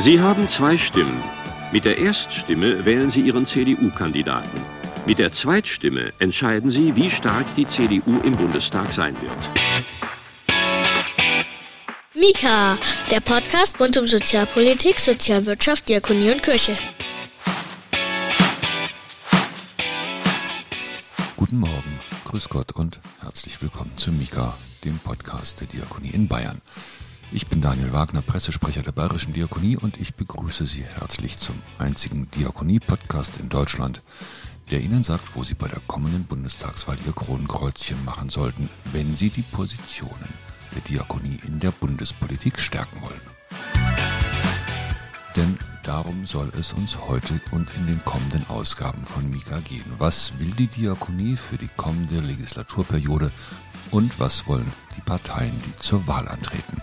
Sie haben zwei Stimmen. Mit der Erststimme wählen Sie Ihren CDU-Kandidaten. Mit der Zweitstimme entscheiden Sie, wie stark die CDU im Bundestag sein wird. Mika, der Podcast rund um Sozialpolitik, Sozialwirtschaft, Diakonie und Kirche. Guten Morgen, grüß Gott und herzlich willkommen zu Mika, dem Podcast der Diakonie in Bayern. Ich bin Daniel Wagner, Pressesprecher der Bayerischen Diakonie und ich begrüße Sie herzlich zum einzigen Diakonie-Podcast in Deutschland, der Ihnen sagt, wo Sie bei der kommenden Bundestagswahl Ihr Kronenkreuzchen machen sollten, wenn Sie die Positionen der Diakonie in der Bundespolitik stärken wollen. Denn darum soll es uns heute und in den kommenden Ausgaben von Mika gehen. Was will die Diakonie für die kommende Legislaturperiode und was wollen die Parteien, die zur Wahl antreten?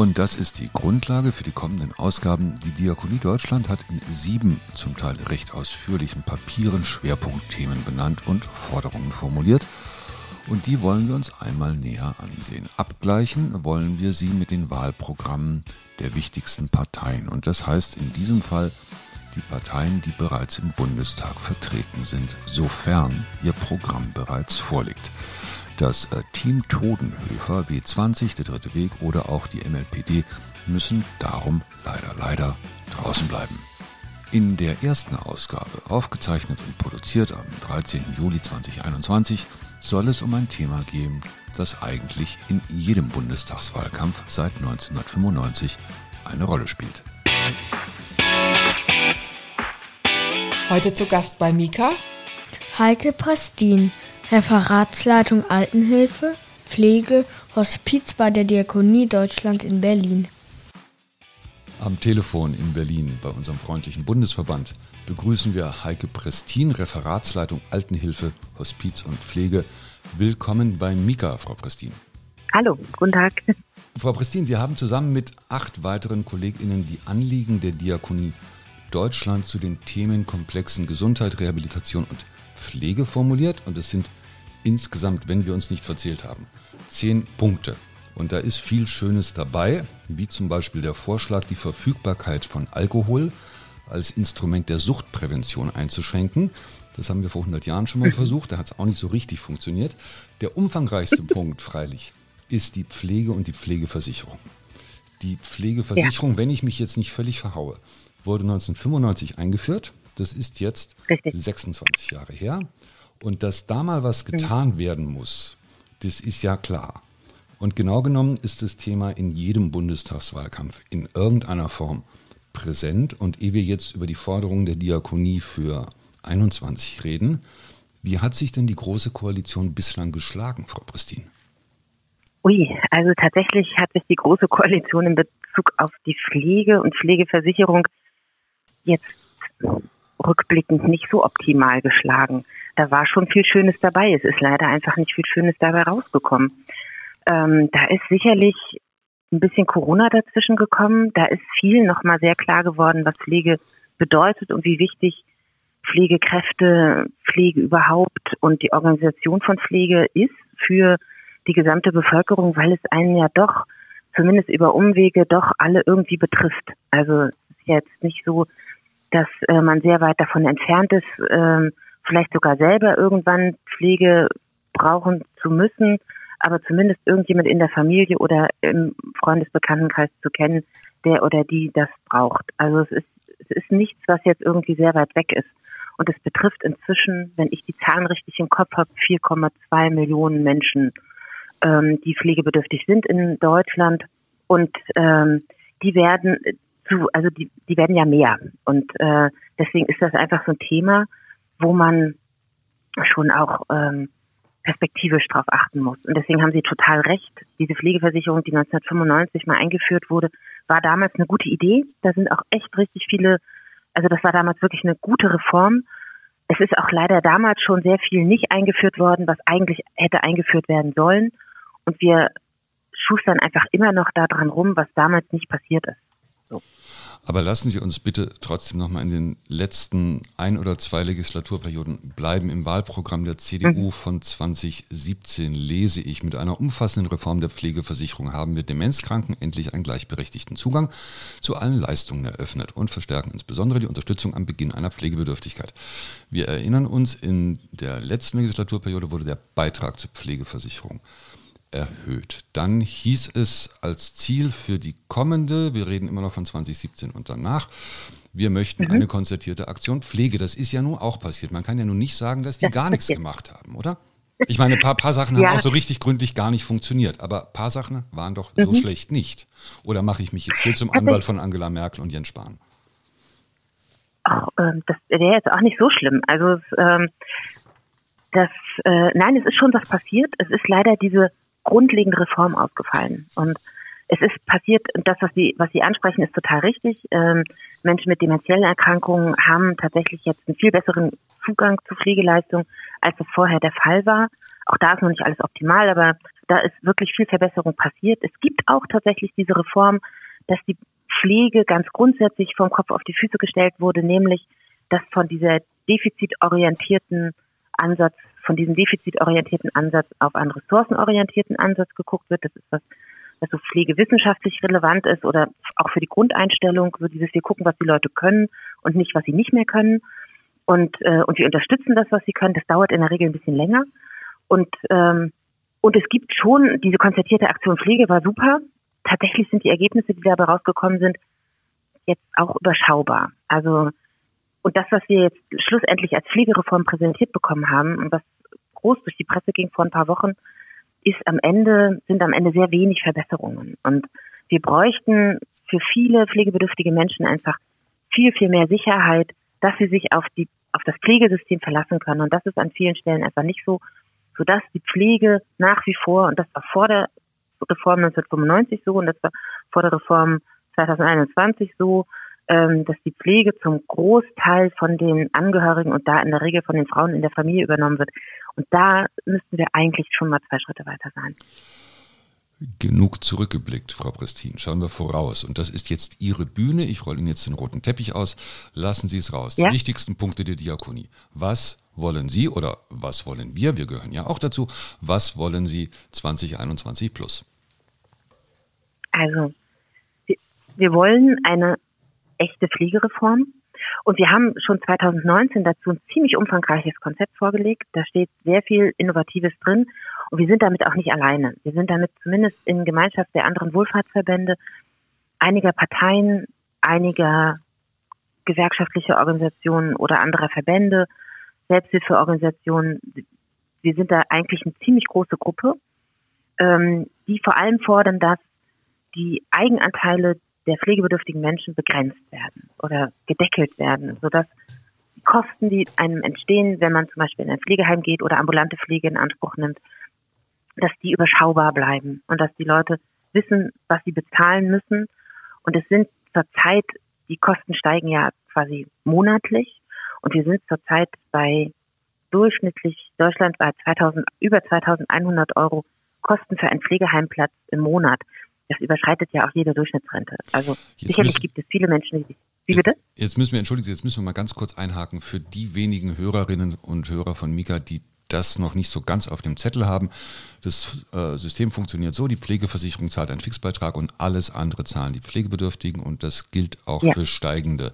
Und das ist die Grundlage für die kommenden Ausgaben. Die Diakonie Deutschland hat in sieben, zum Teil recht ausführlichen Papieren Schwerpunktthemen benannt und Forderungen formuliert. Und die wollen wir uns einmal näher ansehen. Abgleichen wollen wir sie mit den Wahlprogrammen der wichtigsten Parteien. Und das heißt in diesem Fall die Parteien, die bereits im Bundestag vertreten sind, sofern ihr Programm bereits vorliegt. Das äh, Team Todenhöfer, W20, der Dritte Weg oder auch die MLPD müssen darum leider, leider draußen bleiben. In der ersten Ausgabe, aufgezeichnet und produziert am 13. Juli 2021, soll es um ein Thema gehen, das eigentlich in jedem Bundestagswahlkampf seit 1995 eine Rolle spielt. Heute zu Gast bei Mika Heike Prestin, Referatsleitung Altenhilfe, Pflege, Hospiz bei der Diakonie Deutschland in Berlin. Am Telefon in Berlin bei unserem freundlichen Bundesverband begrüßen wir Heike Prestin, Referatsleitung Altenhilfe, Hospiz und Pflege. Willkommen bei Mika, Frau Prestin. Hallo, guten Tag. Frau Prestin, Sie haben zusammen mit acht weiteren KollegInnen die Anliegen der Diakonie Deutschland zu den Themenkomplexen Gesundheit, Rehabilitation und Pflege formuliert und es sind insgesamt, wenn wir uns nicht verzählt haben, zehn Punkte. Und da ist viel Schönes dabei, wie zum Beispiel der Vorschlag, die Verfügbarkeit von Alkohol als Instrument der Suchtprävention einzuschränken. Das haben wir vor 100 Jahren schon mal versucht, da hat es auch nicht so richtig funktioniert. Der umfangreichste Punkt, freilich, ist die Pflege und die Pflegeversicherung. Die Pflegeversicherung, ja. wenn ich mich jetzt nicht völlig verhaue, wurde 1995 eingeführt. Das ist jetzt Richtig. 26 Jahre her. Und dass da mal was getan werden muss, das ist ja klar. Und genau genommen ist das Thema in jedem Bundestagswahlkampf in irgendeiner Form präsent. Und ehe wir jetzt über die Forderungen der Diakonie für 21 reden, wie hat sich denn die Große Koalition bislang geschlagen, Frau Pristin? Ui, also tatsächlich hat sich die Große Koalition in Bezug auf die Pflege und Pflegeversicherung jetzt rückblickend nicht so optimal geschlagen. Da war schon viel Schönes dabei. Es ist leider einfach nicht viel Schönes dabei rausgekommen. Ähm, da ist sicherlich ein bisschen Corona dazwischen gekommen. Da ist viel nochmal sehr klar geworden, was Pflege bedeutet und wie wichtig Pflegekräfte, Pflege überhaupt und die Organisation von Pflege ist für die gesamte Bevölkerung, weil es einen ja doch zumindest über Umwege doch alle irgendwie betrifft. Also es ist jetzt nicht so, dass äh, man sehr weit davon entfernt ist, äh, vielleicht sogar selber irgendwann Pflege brauchen zu müssen, aber zumindest irgendjemand in der Familie oder im Freundesbekanntenkreis zu kennen, der oder die das braucht. Also es ist, es ist nichts, was jetzt irgendwie sehr weit weg ist. Und es betrifft inzwischen, wenn ich die Zahlen richtig im Kopf habe, 4,2 Millionen Menschen, ähm, die pflegebedürftig sind in Deutschland. Und ähm, die werden zu, also die, die werden ja mehr. Und äh, deswegen ist das einfach so ein Thema, wo man schon auch ähm, perspektivisch drauf achten muss. Und deswegen haben Sie total recht. Diese Pflegeversicherung, die 1995 mal eingeführt wurde, war damals eine gute Idee. Da sind auch echt richtig viele, also das war damals wirklich eine gute Reform. Es ist auch leider damals schon sehr viel nicht eingeführt worden, was eigentlich hätte eingeführt werden sollen. Und wir schustern einfach immer noch daran rum, was damals nicht passiert ist. Aber lassen Sie uns bitte trotzdem nochmal in den letzten ein oder zwei Legislaturperioden bleiben. Im Wahlprogramm der CDU mhm. von 2017 lese ich, mit einer umfassenden Reform der Pflegeversicherung haben wir Demenzkranken endlich einen gleichberechtigten Zugang zu allen Leistungen eröffnet und verstärken insbesondere die Unterstützung am Beginn einer Pflegebedürftigkeit. Wir erinnern uns, in der letzten Legislaturperiode wurde der Beitrag zur Pflegeversicherung erhöht. Dann hieß es als Ziel für die kommende, wir reden immer noch von 2017 und danach, wir möchten mhm. eine konzertierte Aktion Pflege. Das ist ja nun auch passiert. Man kann ja nun nicht sagen, dass die das gar nichts gemacht haben, oder? Ich meine, ein paar, paar Sachen ja. haben auch so richtig gründlich gar nicht funktioniert, aber ein paar Sachen waren doch mhm. so schlecht nicht. Oder mache ich mich jetzt hier zum Anwalt von Angela Merkel und Jens Spahn? Ähm, das wäre jetzt auch nicht so schlimm. Also ähm, das, äh, nein, es ist schon was passiert. Es ist leider diese grundlegende Reform ausgefallen. Und es ist passiert, und das, was Sie, was Sie ansprechen, ist total richtig. Ähm, Menschen mit demenziellen Erkrankungen haben tatsächlich jetzt einen viel besseren Zugang zu Pflegeleistung, als es vorher der Fall war. Auch da ist noch nicht alles optimal, aber da ist wirklich viel Verbesserung passiert. Es gibt auch tatsächlich diese Reform, dass die Pflege ganz grundsätzlich vom Kopf auf die Füße gestellt wurde, nämlich dass von dieser defizitorientierten Ansatz von diesem defizitorientierten Ansatz auf einen ressourcenorientierten Ansatz geguckt wird. Das ist was, was so pflegewissenschaftlich relevant ist oder auch für die Grundeinstellung, so dieses wir gucken, was die Leute können und nicht, was sie nicht mehr können. Und, äh, und wir unterstützen das, was sie können. Das dauert in der Regel ein bisschen länger. Und, ähm, und es gibt schon, diese konzertierte Aktion Pflege war super. Tatsächlich sind die Ergebnisse, die dabei rausgekommen sind, jetzt auch überschaubar. Also und das, was wir jetzt schlussendlich als Pflegereform präsentiert bekommen haben und was groß durch die Presse ging vor ein paar Wochen, ist am Ende, sind am Ende sehr wenig Verbesserungen. Und wir bräuchten für viele pflegebedürftige Menschen einfach viel, viel mehr Sicherheit, dass sie sich auf die, auf das Pflegesystem verlassen können. Und das ist an vielen Stellen einfach nicht so, sodass die Pflege nach wie vor, und das war vor der Reform 1995 so, und das war vor der Reform 2021 so, dass die Pflege zum Großteil von den Angehörigen und da in der Regel von den Frauen in der Familie übernommen wird. Und da müssten wir eigentlich schon mal zwei Schritte weiter sein. Genug zurückgeblickt, Frau Prestin. Schauen wir voraus. Und das ist jetzt Ihre Bühne. Ich rolle Ihnen jetzt den roten Teppich aus. Lassen Sie es raus. Ja? Die wichtigsten Punkte der Diakonie. Was wollen Sie oder was wollen wir? Wir gehören ja auch dazu. Was wollen Sie 2021 plus? Also, wir, wir wollen eine echte Pflegereform. Und wir haben schon 2019 dazu ein ziemlich umfangreiches Konzept vorgelegt. Da steht sehr viel Innovatives drin. Und wir sind damit auch nicht alleine. Wir sind damit zumindest in Gemeinschaft der anderen Wohlfahrtsverbände, einiger Parteien, einiger gewerkschaftlicher Organisationen oder anderer Verbände, Selbsthilfeorganisationen. Wir sind da eigentlich eine ziemlich große Gruppe, ähm, die vor allem fordern, dass die Eigenanteile der pflegebedürftigen Menschen begrenzt werden oder gedeckelt werden, sodass die Kosten, die einem entstehen, wenn man zum Beispiel in ein Pflegeheim geht oder ambulante Pflege in Anspruch nimmt, dass die überschaubar bleiben und dass die Leute wissen, was sie bezahlen müssen. Und es sind zurzeit, die Kosten steigen ja quasi monatlich und wir sind zurzeit bei durchschnittlich deutschlandweit 2000, über 2100 Euro Kosten für einen Pflegeheimplatz im Monat das überschreitet ja auch jede Durchschnittsrente. Also jetzt sicherlich müssen, gibt es viele Menschen, die wie bitte? Jetzt müssen wir, entschuldigen Sie, jetzt müssen wir mal ganz kurz einhaken für die wenigen Hörerinnen und Hörer von Mika, die das noch nicht so ganz auf dem Zettel haben. Das äh, System funktioniert so, die Pflegeversicherung zahlt einen Fixbeitrag und alles andere zahlen die Pflegebedürftigen und das gilt auch ja. für steigende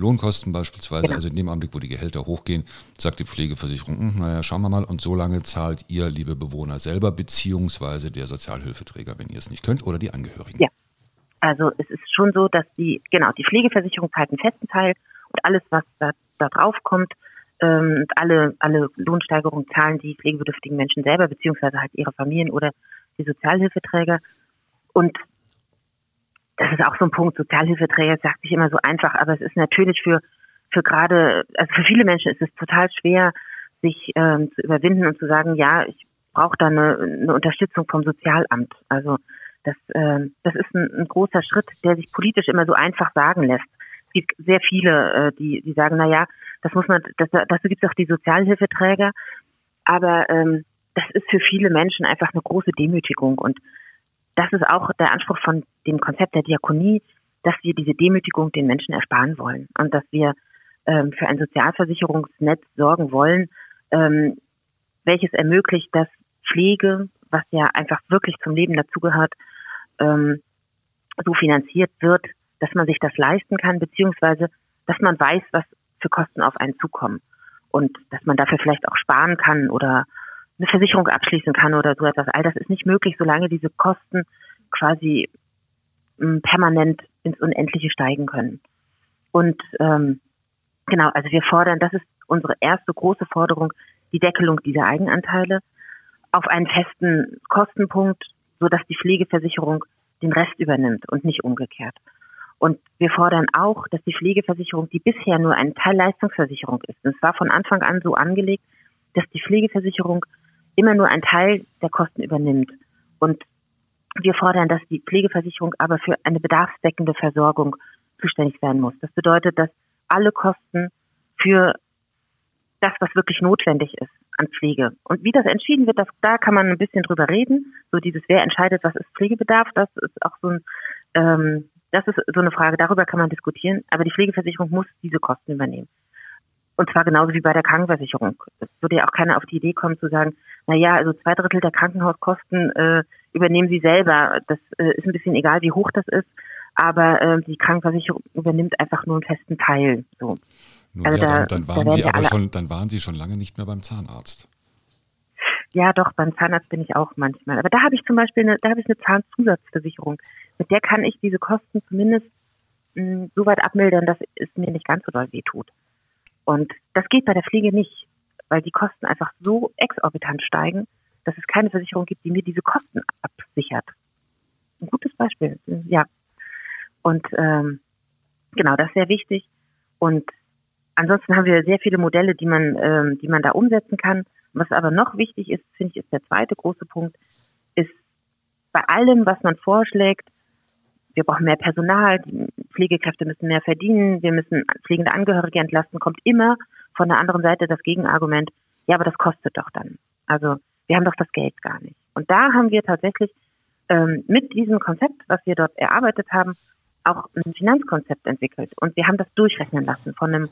Lohnkosten beispielsweise, genau. also in dem Augenblick, wo die Gehälter hochgehen, sagt die Pflegeversicherung, hm, naja, schauen wir mal, und so lange zahlt ihr, liebe Bewohner, selber, beziehungsweise der Sozialhilfeträger, wenn ihr es nicht könnt, oder die Angehörigen. Ja, also es ist schon so, dass die, genau, die Pflegeversicherung zahlt einen festen Teil und alles, was da, da drauf kommt, ähm, alle, alle Lohnsteigerungen zahlen die pflegebedürftigen Menschen selber, beziehungsweise halt ihre Familien oder die Sozialhilfeträger. Und das ist auch so ein Punkt, Sozialhilfeträger sagt sich immer so einfach, aber es ist natürlich für, für gerade, also für viele Menschen ist es total schwer, sich ähm, zu überwinden und zu sagen, ja, ich brauche da eine, eine Unterstützung vom Sozialamt. Also das, äh, das ist ein, ein großer Schritt, der sich politisch immer so einfach sagen lässt. Es gibt sehr viele, äh, die, die sagen, na ja, das muss man, das, dazu gibt es auch die Sozialhilfeträger, aber ähm, das ist für viele Menschen einfach eine große Demütigung und das ist auch der Anspruch von dem Konzept der Diakonie, dass wir diese Demütigung den Menschen ersparen wollen und dass wir ähm, für ein Sozialversicherungsnetz sorgen wollen, ähm, welches ermöglicht, dass Pflege, was ja einfach wirklich zum Leben dazugehört, ähm, so finanziert wird, dass man sich das leisten kann, beziehungsweise dass man weiß, was für Kosten auf einen zukommen und dass man dafür vielleicht auch sparen kann oder eine Versicherung abschließen kann oder so etwas. All das ist nicht möglich, solange diese Kosten quasi ähm, permanent ins Unendliche steigen können. Und ähm, genau, also wir fordern, das ist unsere erste große Forderung, die Deckelung dieser Eigenanteile auf einen festen Kostenpunkt, so dass die Pflegeversicherung den Rest übernimmt und nicht umgekehrt. Und wir fordern auch, dass die Pflegeversicherung, die bisher nur eine Teilleistungsversicherung ist, und es war von Anfang an so angelegt, dass die Pflegeversicherung immer nur einen Teil der Kosten übernimmt. Und wir fordern, dass die Pflegeversicherung aber für eine bedarfsdeckende Versorgung zuständig sein muss. Das bedeutet, dass alle Kosten für das, was wirklich notwendig ist an Pflege. Und wie das entschieden wird, das, da kann man ein bisschen drüber reden. So dieses, wer entscheidet, was ist Pflegebedarf, das ist auch so ein, ähm, das ist so eine Frage, darüber kann man diskutieren. Aber die Pflegeversicherung muss diese Kosten übernehmen. Und zwar genauso wie bei der Krankenversicherung. Es würde ja auch keiner auf die Idee kommen zu sagen, na ja, also zwei Drittel der Krankenhauskosten äh, übernehmen Sie selber. Das äh, ist ein bisschen egal, wie hoch das ist, aber äh, die Krankenversicherung übernimmt einfach nur einen festen Teil. So. Nun, also ja, da, dann, dann, waren da Sie aber schon, dann waren Sie schon lange nicht mehr beim Zahnarzt. Ja, doch, beim Zahnarzt bin ich auch manchmal. Aber da habe ich zum Beispiel eine, da habe ich eine Zahnzusatzversicherung. Mit der kann ich diese Kosten zumindest mh, hm, so weit abmildern, dass es mir nicht ganz so doll wehtut. Und das geht bei der Pflege nicht, weil die Kosten einfach so exorbitant steigen, dass es keine Versicherung gibt, die mir diese Kosten absichert. Ein gutes Beispiel, ja. Und ähm, genau, das ist sehr wichtig. Und ansonsten haben wir sehr viele Modelle, die man, ähm, die man da umsetzen kann. Was aber noch wichtig ist, finde ich, ist der zweite große Punkt, ist bei allem, was man vorschlägt, wir brauchen mehr Personal, die Pflegekräfte müssen mehr verdienen, wir müssen pflegende Angehörige entlasten, kommt immer von der anderen Seite das Gegenargument, ja, aber das kostet doch dann. Also wir haben doch das Geld gar nicht. Und da haben wir tatsächlich ähm, mit diesem Konzept, was wir dort erarbeitet haben, auch ein Finanzkonzept entwickelt. Und wir haben das durchrechnen lassen von einem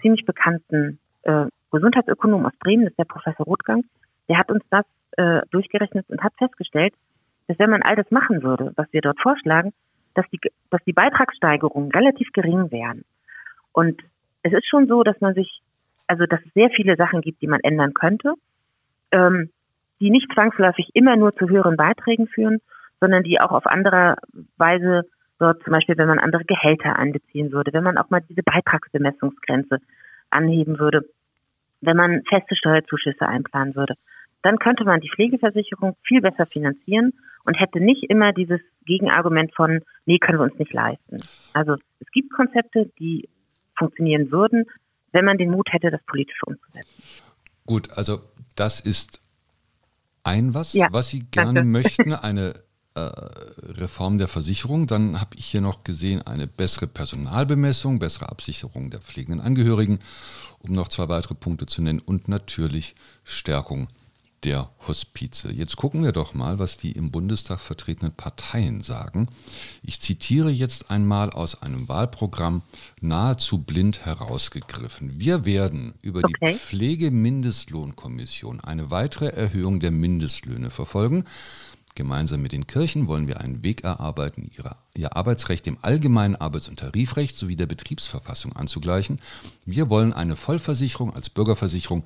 ziemlich bekannten äh, Gesundheitsökonom aus Bremen, das ist der Professor Rothgang. Der hat uns das äh, durchgerechnet und hat festgestellt, dass wenn man all das machen würde, was wir dort vorschlagen, dass die, dass die Beitragssteigerungen relativ gering wären. Und es ist schon so, dass man sich, also dass es sehr viele Sachen gibt, die man ändern könnte, ähm, die nicht zwangsläufig immer nur zu höheren Beiträgen führen, sondern die auch auf andere Weise dort zum Beispiel, wenn man andere Gehälter einbeziehen würde, wenn man auch mal diese Beitragsbemessungsgrenze anheben würde, wenn man feste Steuerzuschüsse einplanen würde, dann könnte man die Pflegeversicherung viel besser finanzieren und hätte nicht immer dieses Gegenargument von, nee, können wir uns nicht leisten. Also es gibt Konzepte, die funktionieren würden, wenn man den Mut hätte, das politisch umzusetzen. Gut, also das ist ein was, ja, was Sie gerne danke. möchten, eine äh, Reform der Versicherung. Dann habe ich hier noch gesehen eine bessere Personalbemessung, bessere Absicherung der pflegenden Angehörigen, um noch zwei weitere Punkte zu nennen und natürlich Stärkung der Hospize. Jetzt gucken wir doch mal, was die im Bundestag vertretenen Parteien sagen. Ich zitiere jetzt einmal aus einem Wahlprogramm nahezu blind herausgegriffen. Wir werden über okay. die Pflegemindestlohnkommission eine weitere Erhöhung der Mindestlöhne verfolgen. Gemeinsam mit den Kirchen wollen wir einen Weg erarbeiten, ihre, ihr Arbeitsrecht dem allgemeinen Arbeits- und Tarifrecht sowie der Betriebsverfassung anzugleichen. Wir wollen eine Vollversicherung als Bürgerversicherung,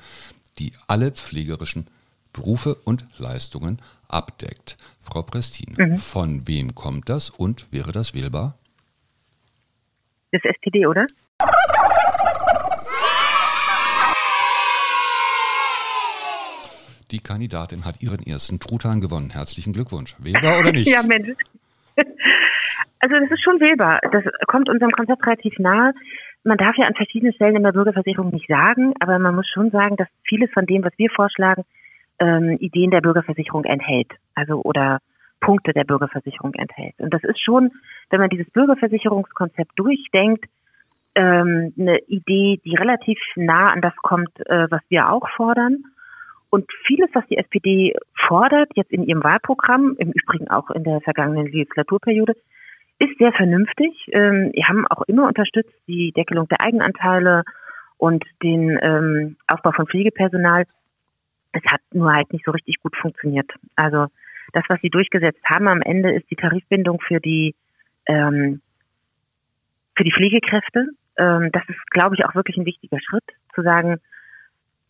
die alle pflegerischen Berufe und Leistungen abdeckt. Frau Prestin, mhm. von wem kommt das und wäre das wählbar? Das SPD, oder? Die Kandidatin hat ihren ersten Truthahn gewonnen. Herzlichen Glückwunsch. Wählbar oder nicht? ja, Mensch. Also das ist schon wählbar. Das kommt unserem Konzept relativ nahe. Man darf ja an verschiedenen Stellen in der Bürgerversicherung nicht sagen, aber man muss schon sagen, dass vieles von dem, was wir vorschlagen, ähm, Ideen der Bürgerversicherung enthält, also oder Punkte der Bürgerversicherung enthält. Und das ist schon, wenn man dieses Bürgerversicherungskonzept durchdenkt, ähm, eine Idee, die relativ nah an das kommt, äh, was wir auch fordern. Und vieles, was die SPD fordert, jetzt in ihrem Wahlprogramm, im Übrigen auch in der vergangenen Legislaturperiode, ist sehr vernünftig. Ähm, wir haben auch immer unterstützt die Deckelung der Eigenanteile und den ähm, Aufbau von Pflegepersonal. Es hat nur halt nicht so richtig gut funktioniert. Also das, was sie durchgesetzt haben am Ende, ist die Tarifbindung für die ähm, für die Pflegekräfte. Ähm, das ist, glaube ich, auch wirklich ein wichtiger Schritt, zu sagen,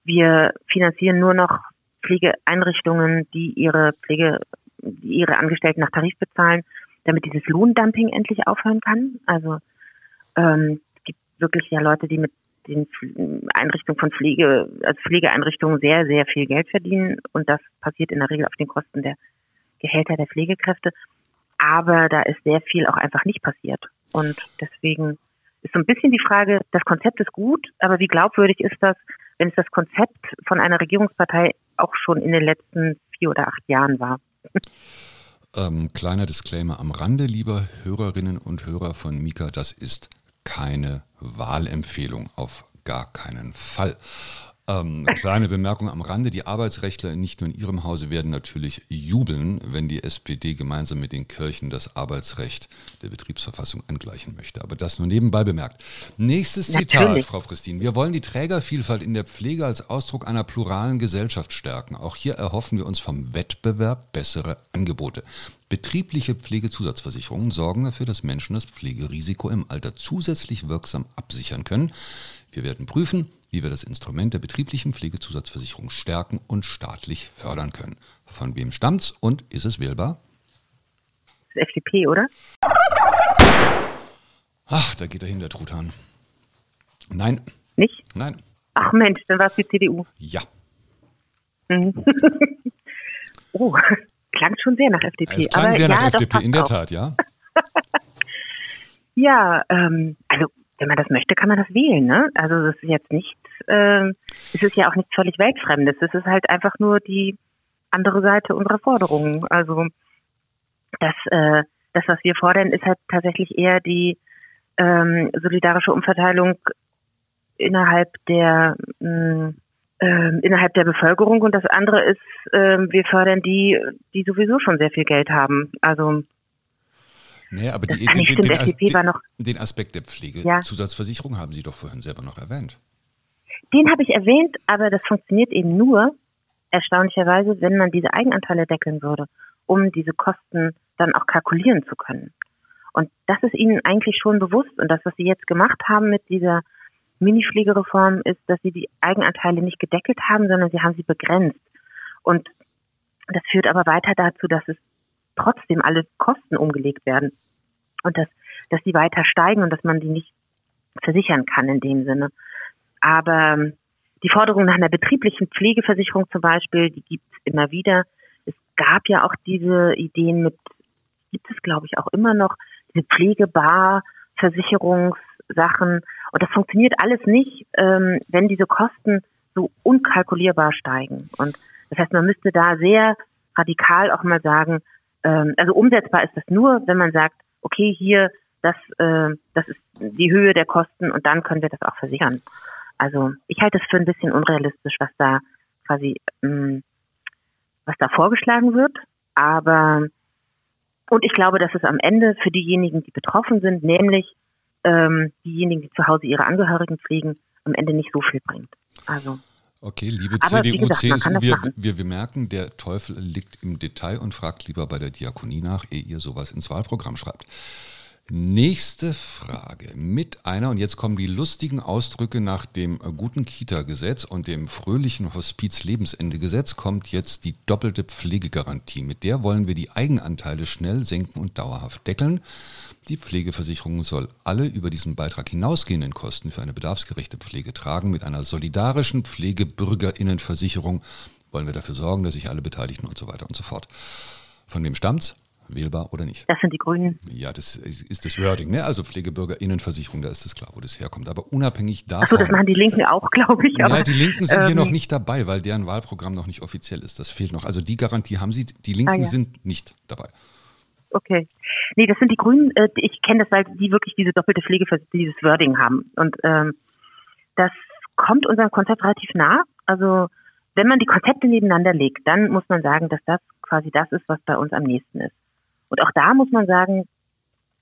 wir finanzieren nur noch Pflegeeinrichtungen, die ihre Pflege, die ihre Angestellten nach Tarif bezahlen, damit dieses Lohndumping endlich aufhören kann. Also ähm, es gibt wirklich ja Leute, die mit den Einrichtungen von Pflege, also Pflegeeinrichtungen sehr, sehr viel Geld verdienen und das passiert in der Regel auf den Kosten der Gehälter der Pflegekräfte. Aber da ist sehr viel auch einfach nicht passiert. Und deswegen ist so ein bisschen die Frage, das Konzept ist gut, aber wie glaubwürdig ist das, wenn es das Konzept von einer Regierungspartei auch schon in den letzten vier oder acht Jahren war? Ähm, kleiner Disclaimer am Rande, liebe Hörerinnen und Hörer von Mika, das ist keine Wahlempfehlung, auf gar keinen Fall. Ähm, kleine Bemerkung am Rande. Die Arbeitsrechtler nicht nur in ihrem Hause werden natürlich jubeln, wenn die SPD gemeinsam mit den Kirchen das Arbeitsrecht der Betriebsverfassung angleichen möchte. Aber das nur nebenbei bemerkt. Nächstes Zitat, Frau Christine. Wir wollen die Trägervielfalt in der Pflege als Ausdruck einer pluralen Gesellschaft stärken. Auch hier erhoffen wir uns vom Wettbewerb bessere Angebote. Betriebliche Pflegezusatzversicherungen sorgen dafür, dass Menschen das Pflegerisiko im Alter zusätzlich wirksam absichern können. Wir werden prüfen, wie wir das Instrument der betrieblichen Pflegezusatzversicherung stärken und staatlich fördern können. Von wem stammt's und ist es wählbar? Das ist FDP, oder? Ach, da geht er hin, der Truthahn. Nein. Nicht? Nein. Ach Mensch, dann war es die CDU. Ja. Mhm. oh, klang schon sehr nach FDP. Es klang Aber sehr ja, nach FDP, in der auch. Tat, ja. Ja, ähm, also wenn man das möchte, kann man das wählen. Ne? Also das ist jetzt nicht, ähm, es ist ja auch nichts völlig weltfremdes. Es ist halt einfach nur die andere Seite unserer Forderungen. Also das, äh, das, was wir fordern, ist halt tatsächlich eher die ähm, solidarische Umverteilung innerhalb der mh, ähm, innerhalb der Bevölkerung und das andere ist, ähm, wir fördern die, die sowieso schon sehr viel Geld haben. Also Nee, aber die, den, den, den, noch- den Aspekt der Ja. Pflegezusatzversicherung haben Sie doch vorhin selber noch erwähnt. Den habe ich erwähnt, aber das funktioniert eben nur, erstaunlicherweise, wenn man diese Eigenanteile deckeln würde, um diese Kosten dann auch kalkulieren zu können. Und das ist Ihnen eigentlich schon bewusst. Und das, was Sie jetzt gemacht haben mit dieser Mini-Pflegereform, ist, dass Sie die Eigenanteile nicht gedeckelt haben, sondern Sie haben sie begrenzt. Und das führt aber weiter dazu, dass es trotzdem alle Kosten umgelegt werden. Und dass, dass die weiter steigen und dass man die nicht versichern kann in dem Sinne. Aber ähm, die Forderung nach einer betrieblichen Pflegeversicherung zum Beispiel, die gibt es immer wieder. Es gab ja auch diese Ideen mit, gibt es glaube ich auch immer noch, diese Pflegebar, Versicherungssachen. Und das funktioniert alles nicht, ähm, wenn diese Kosten so unkalkulierbar steigen. Und das heißt, man müsste da sehr radikal auch mal sagen, ähm, also umsetzbar ist das nur, wenn man sagt, okay, hier, das, äh, das ist die Höhe der Kosten und dann können wir das auch versichern. Also ich halte es für ein bisschen unrealistisch, was da quasi, ähm, was da vorgeschlagen wird. Aber und ich glaube, dass es am Ende für diejenigen, die betroffen sind, nämlich ähm, diejenigen, die zu Hause ihre Angehörigen pflegen, am Ende nicht so viel bringt. Also Okay, liebe CDU, gesagt, CSU, wir, wir, wir merken, der Teufel liegt im Detail und fragt lieber bei der Diakonie nach, ehe ihr sowas ins Wahlprogramm schreibt. Nächste Frage. Mit einer, und jetzt kommen die lustigen Ausdrücke nach dem äh, guten Kita-Gesetz und dem fröhlichen Hospiz-Lebensende-Gesetz, kommt jetzt die doppelte Pflegegarantie. Mit der wollen wir die Eigenanteile schnell senken und dauerhaft deckeln. Die Pflegeversicherung soll alle über diesen Beitrag hinausgehenden Kosten für eine bedarfsgerechte Pflege tragen. Mit einer solidarischen Pflegebürgerinnenversicherung wollen wir dafür sorgen, dass sich alle Beteiligten und so weiter und so fort. Von wem stammt's? Wählbar oder nicht? das sind die Grünen. Ja, das ist das Wording, ne? Also Pflegebürgerinnenversicherung, da ist es klar, wo das herkommt. Aber unabhängig davon. Achso, das machen die Linken auch, glaube ich. Aber, ja, die Linken sind hier ähm, noch nicht dabei, weil deren Wahlprogramm noch nicht offiziell ist. Das fehlt noch. Also die Garantie haben sie, die Linken Ah, ja. sind nicht dabei. Okay. Nee, das sind die Grünen. Äh, ich kenne das, weil die wirklich diese doppelte Pflege, dieses Wording haben. Und ähm, das kommt unserem Konzept relativ nah. Also wenn man die Konzepte nebeneinander legt, dann muss man sagen, dass das quasi das ist, was bei uns am nächsten ist. Und auch da muss man sagen,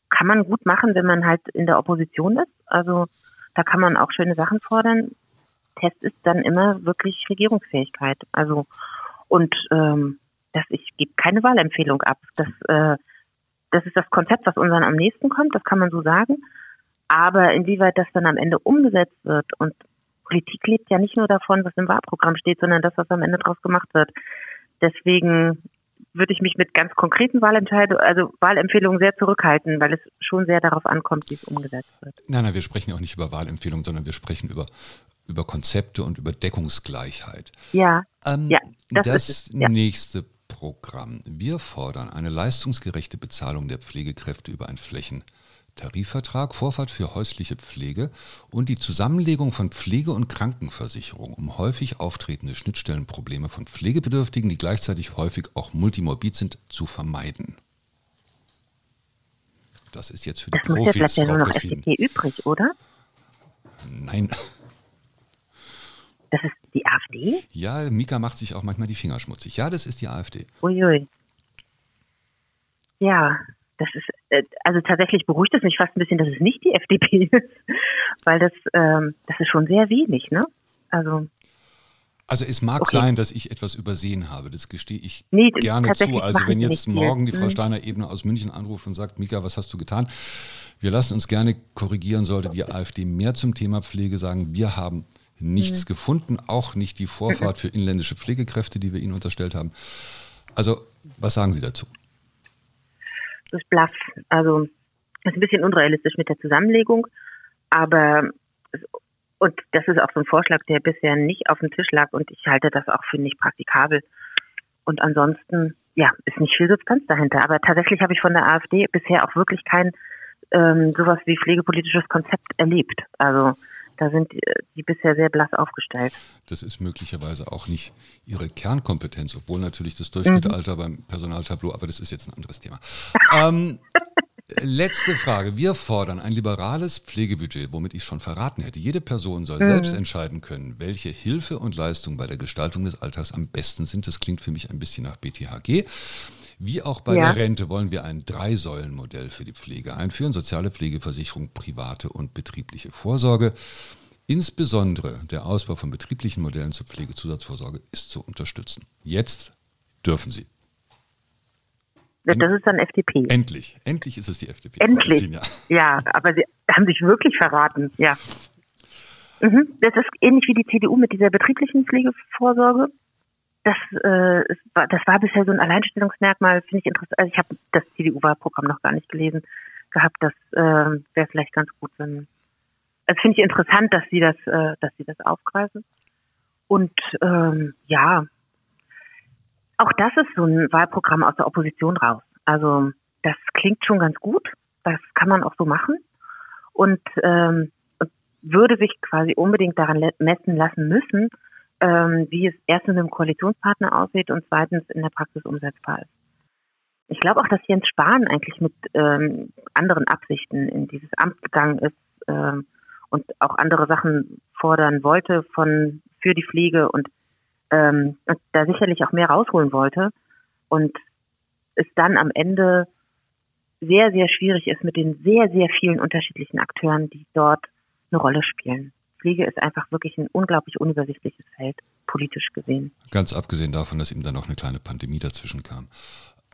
kann man gut machen, wenn man halt in der Opposition ist. Also da kann man auch schöne Sachen fordern. Test ist dann immer wirklich Regierungsfähigkeit. Also und ähm, das ich gebe keine Wahlempfehlung ab. Das äh, das ist das Konzept, was unseren am nächsten kommt. Das kann man so sagen. Aber inwieweit das dann am Ende umgesetzt wird und Politik lebt ja nicht nur davon, was im Wahlprogramm steht, sondern das, was am Ende draus gemacht wird. Deswegen würde ich mich mit ganz konkreten Wahlentscheidungen, also Wahlempfehlungen sehr zurückhalten, weil es schon sehr darauf ankommt, wie es umgesetzt wird. Nein, nein, wir sprechen auch nicht über Wahlempfehlungen, sondern wir sprechen über, über Konzepte und über Deckungsgleichheit. Ja, ähm, ja das, das ja. nächste Programm. Wir fordern eine leistungsgerechte Bezahlung der Pflegekräfte über ein Flächen- Tarifvertrag, Vorfahrt für häusliche Pflege und die Zusammenlegung von Pflege- und Krankenversicherung, um häufig auftretende Schnittstellenprobleme von Pflegebedürftigen, die gleichzeitig häufig auch multimorbid sind, zu vermeiden. Das ist jetzt für die das Profis. Das ist ja nur noch FDP übrig, oder? Nein. Das ist die AfD? Ja, Mika macht sich auch manchmal die Finger schmutzig. Ja, das ist die AfD. Uiui. Ja, das ist, äh, also tatsächlich beruhigt es mich fast ein bisschen, dass es nicht die FDP ist, weil das, ähm, das ist schon sehr wenig, ne? Also. Also es mag okay. sein, dass ich etwas übersehen habe, das gestehe ich nee, gerne zu. Also wenn jetzt morgen die Frau mhm. Steiner Ebene aus München anruft und sagt, Mika, was hast du getan? Wir lassen uns gerne korrigieren, sollte die AfD mehr zum Thema Pflege sagen. Wir haben nichts mhm. gefunden, auch nicht die Vorfahrt für inländische Pflegekräfte, die wir Ihnen unterstellt haben. Also was sagen Sie dazu? Das ist blass. Also ist ein bisschen unrealistisch mit der Zusammenlegung, aber und das ist auch so ein Vorschlag, der bisher nicht auf dem Tisch lag und ich halte das auch für nicht praktikabel. Und ansonsten, ja, ist nicht viel Substanz dahinter. Aber tatsächlich habe ich von der AfD bisher auch wirklich kein ähm, sowas wie pflegepolitisches Konzept erlebt. Also da sind die, bisher sehr blass aufgestellt. Das ist möglicherweise auch nicht ihre Kernkompetenz, obwohl natürlich das Durchschnittsalter mhm. beim Personaltableau, aber das ist jetzt ein anderes Thema. ähm, letzte Frage. Wir fordern ein liberales Pflegebudget, womit ich schon verraten hätte. Jede Person soll mhm. selbst entscheiden können, welche Hilfe und Leistung bei der Gestaltung des Alltags am besten sind. Das klingt für mich ein bisschen nach BTHG. Wie auch bei ja. der Rente wollen wir ein Drei-Säulen-Modell für die Pflege einführen. Soziale Pflegeversicherung, private und betriebliche Vorsorge. Insbesondere der Ausbau von betrieblichen Modellen zur Pflegezusatzvorsorge ist zu unterstützen. Jetzt dürfen Sie. Das ist dann FDP. Endlich, endlich ist es die FDP. Endlich. Ja, aber Sie haben sich wirklich verraten, ja. Mhm. Das ist ähnlich wie die CDU mit dieser betrieblichen Pflegevorsorge das, äh, das war bisher so ein Alleinstellungsmerkmal, finde ich interessant. Also ich habe das CDU-Wahlprogramm noch gar nicht gelesen gehabt. Das äh, wäre vielleicht ganz gut, wenn. Also finde ich interessant, dass sie das, äh, dass sie das aufgreifen. Und ähm, ja, auch das ist so ein Wahlprogramm aus der Opposition raus. Also das klingt schon ganz gut. Das kann man auch so machen. Und ähm, würde sich quasi unbedingt daran messen lassen müssen, ähm, wie es erstens mit dem Koalitionspartner aussieht und zweitens in der Praxis umsetzbar ist. Ich glaube auch, dass Jens Spahn eigentlich mit ähm, anderen Absichten in dieses Amt gegangen ist ähm, und auch andere Sachen fordern wollte von für die Pflege und, ähm, und da sicherlich auch mehr rausholen wollte und es dann am Ende sehr, sehr schwierig ist mit den sehr, sehr vielen unterschiedlichen Akteuren, die dort eine Rolle spielen. Pflege ist einfach wirklich ein unglaublich unübersichtliches Feld, politisch gesehen. Ganz abgesehen davon, dass ihm dann noch eine kleine Pandemie dazwischen kam.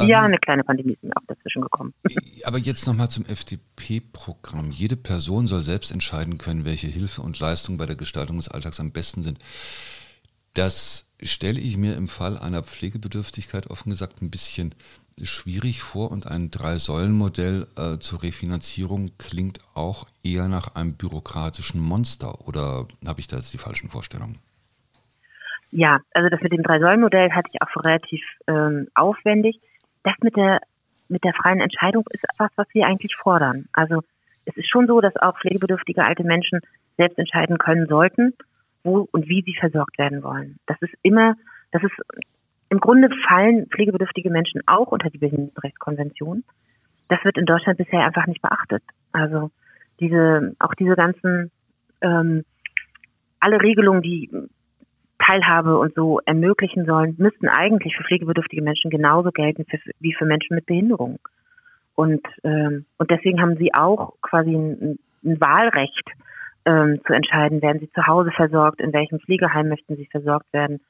Ja, ähm, eine kleine Pandemie ist mir auch dazwischen gekommen. Aber jetzt nochmal zum FDP-Programm. Jede Person soll selbst entscheiden können, welche Hilfe und Leistung bei der Gestaltung des Alltags am besten sind. Das stelle ich mir im Fall einer Pflegebedürftigkeit offen gesagt ein bisschen schwierig vor und ein Drei-Säulen-Modell äh, zur Refinanzierung klingt auch eher nach einem bürokratischen Monster. Oder habe ich da jetzt die falschen Vorstellungen? Ja, also das mit dem Drei-Säulen-Modell hatte ich auch für relativ ähm, aufwendig. Das mit der, mit der freien Entscheidung ist etwas, was wir eigentlich fordern. Also es ist schon so, dass auch pflegebedürftige alte Menschen selbst entscheiden können sollten, wo und wie sie versorgt werden wollen. Das ist immer, das ist im Grunde fallen pflegebedürftige Menschen auch unter die Behindertenrechtskonvention. Das wird in Deutschland bisher einfach nicht beachtet. Also diese, auch diese ganzen, ähm, alle Regelungen, die Teilhabe und so ermöglichen sollen, müssten eigentlich für pflegebedürftige Menschen genauso gelten für, wie für Menschen mit Behinderung. Und, ähm, und deswegen haben sie auch quasi ein, ein Wahlrecht ähm, zu entscheiden, werden sie zu Hause versorgt, in welchem Pflegeheim möchten sie versorgt werden.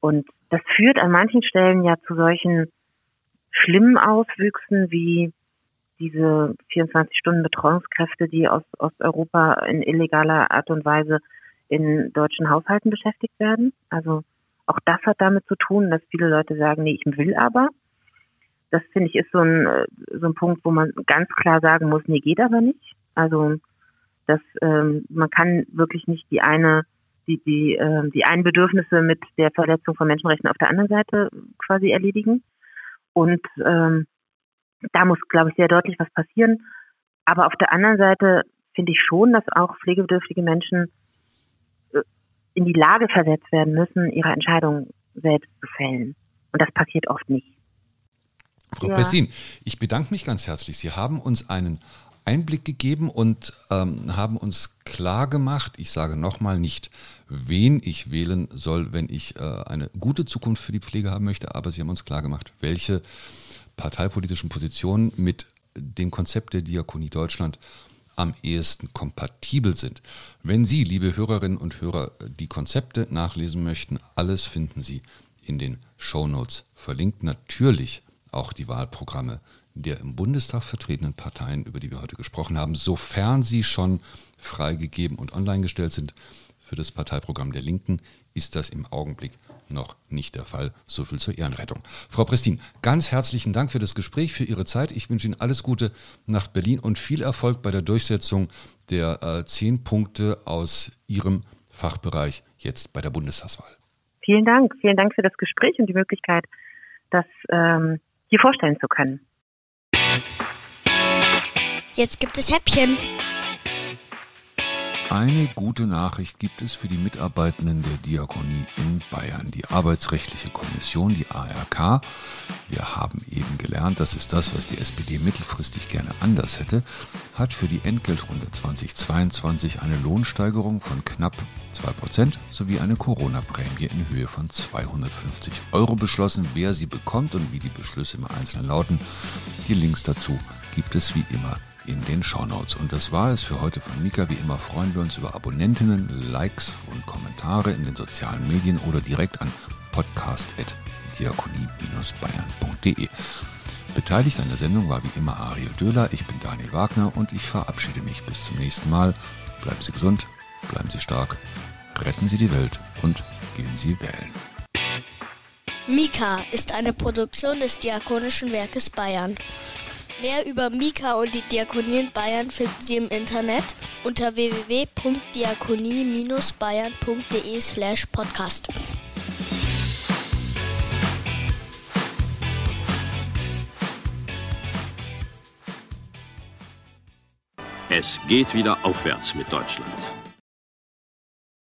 Und das führt an manchen Stellen ja zu solchen schlimmen Auswüchsen wie diese 24-Stunden-Betreuungskräfte, die aus Osteuropa in illegaler Art und Weise in deutschen Haushalten beschäftigt werden. Also auch das hat damit zu tun, dass viele Leute sagen, nee, ich will aber. Das finde ich ist so ein, so ein Punkt, wo man ganz klar sagen muss, nee, geht aber nicht. Also dass ähm, man kann wirklich nicht die eine die die äh, die einen Bedürfnisse mit der Verletzung von Menschenrechten auf der anderen Seite quasi erledigen und ähm, da muss, glaube ich, sehr deutlich was passieren. Aber auf der anderen Seite finde ich schon, dass auch pflegebedürftige Menschen äh, in die Lage versetzt werden müssen, ihre Entscheidung selbst zu fällen. Und das passiert oft nicht. Frau ja. Pressin, ich bedanke mich ganz herzlich. Sie haben uns einen Einblick gegeben und ähm, haben uns klar gemacht, ich sage nochmal nicht, wen ich wählen soll, wenn ich äh, eine gute Zukunft für die Pflege haben möchte, aber Sie haben uns klar gemacht, welche parteipolitischen Positionen mit dem Konzept der Diakonie Deutschland am ehesten kompatibel sind. Wenn Sie, liebe Hörerinnen und Hörer, die Konzepte nachlesen möchten, alles finden Sie in den Show Notes verlinkt. Natürlich auch die Wahlprogramme der im Bundestag vertretenen Parteien, über die wir heute gesprochen haben, sofern sie schon freigegeben und online gestellt sind. Für das Parteiprogramm der Linken ist das im Augenblick noch nicht der Fall. So viel zur Ehrenrettung. Frau Prestin, ganz herzlichen Dank für das Gespräch, für Ihre Zeit. Ich wünsche Ihnen alles Gute nach Berlin und viel Erfolg bei der Durchsetzung der äh, zehn Punkte aus Ihrem Fachbereich jetzt bei der Bundestagswahl. Vielen Dank. Vielen Dank für das Gespräch und die Möglichkeit, das ähm, hier vorstellen zu können. Jetzt gibt es Häppchen. Eine gute Nachricht gibt es für die Mitarbeitenden der Diakonie in Bayern. Die Arbeitsrechtliche Kommission, die ARK, wir haben eben gelernt, das ist das, was die SPD mittelfristig gerne anders hätte, hat für die Entgeltrunde 2022 eine Lohnsteigerung von knapp 2% sowie eine Corona-Prämie in Höhe von 250 Euro beschlossen. Wer sie bekommt und wie die Beschlüsse im Einzelnen lauten, die Links dazu gibt es wie immer in den Shownotes. Und das war es für heute von Mika. Wie immer freuen wir uns über Abonnentinnen, Likes und Kommentare in den sozialen Medien oder direkt an podcast.diakonie-bayern.de. Beteiligt an der Sendung war wie immer Ariel Döhler, ich bin Daniel Wagner und ich verabschiede mich bis zum nächsten Mal. Bleiben Sie gesund, bleiben Sie stark, retten Sie die Welt und gehen Sie wählen. Mika ist eine Produktion des Diakonischen Werkes Bayern. Mehr über Mika und die Diakonie in Bayern finden Sie im Internet unter www.diakonie-bayern.de slash podcast. Es geht wieder aufwärts mit Deutschland.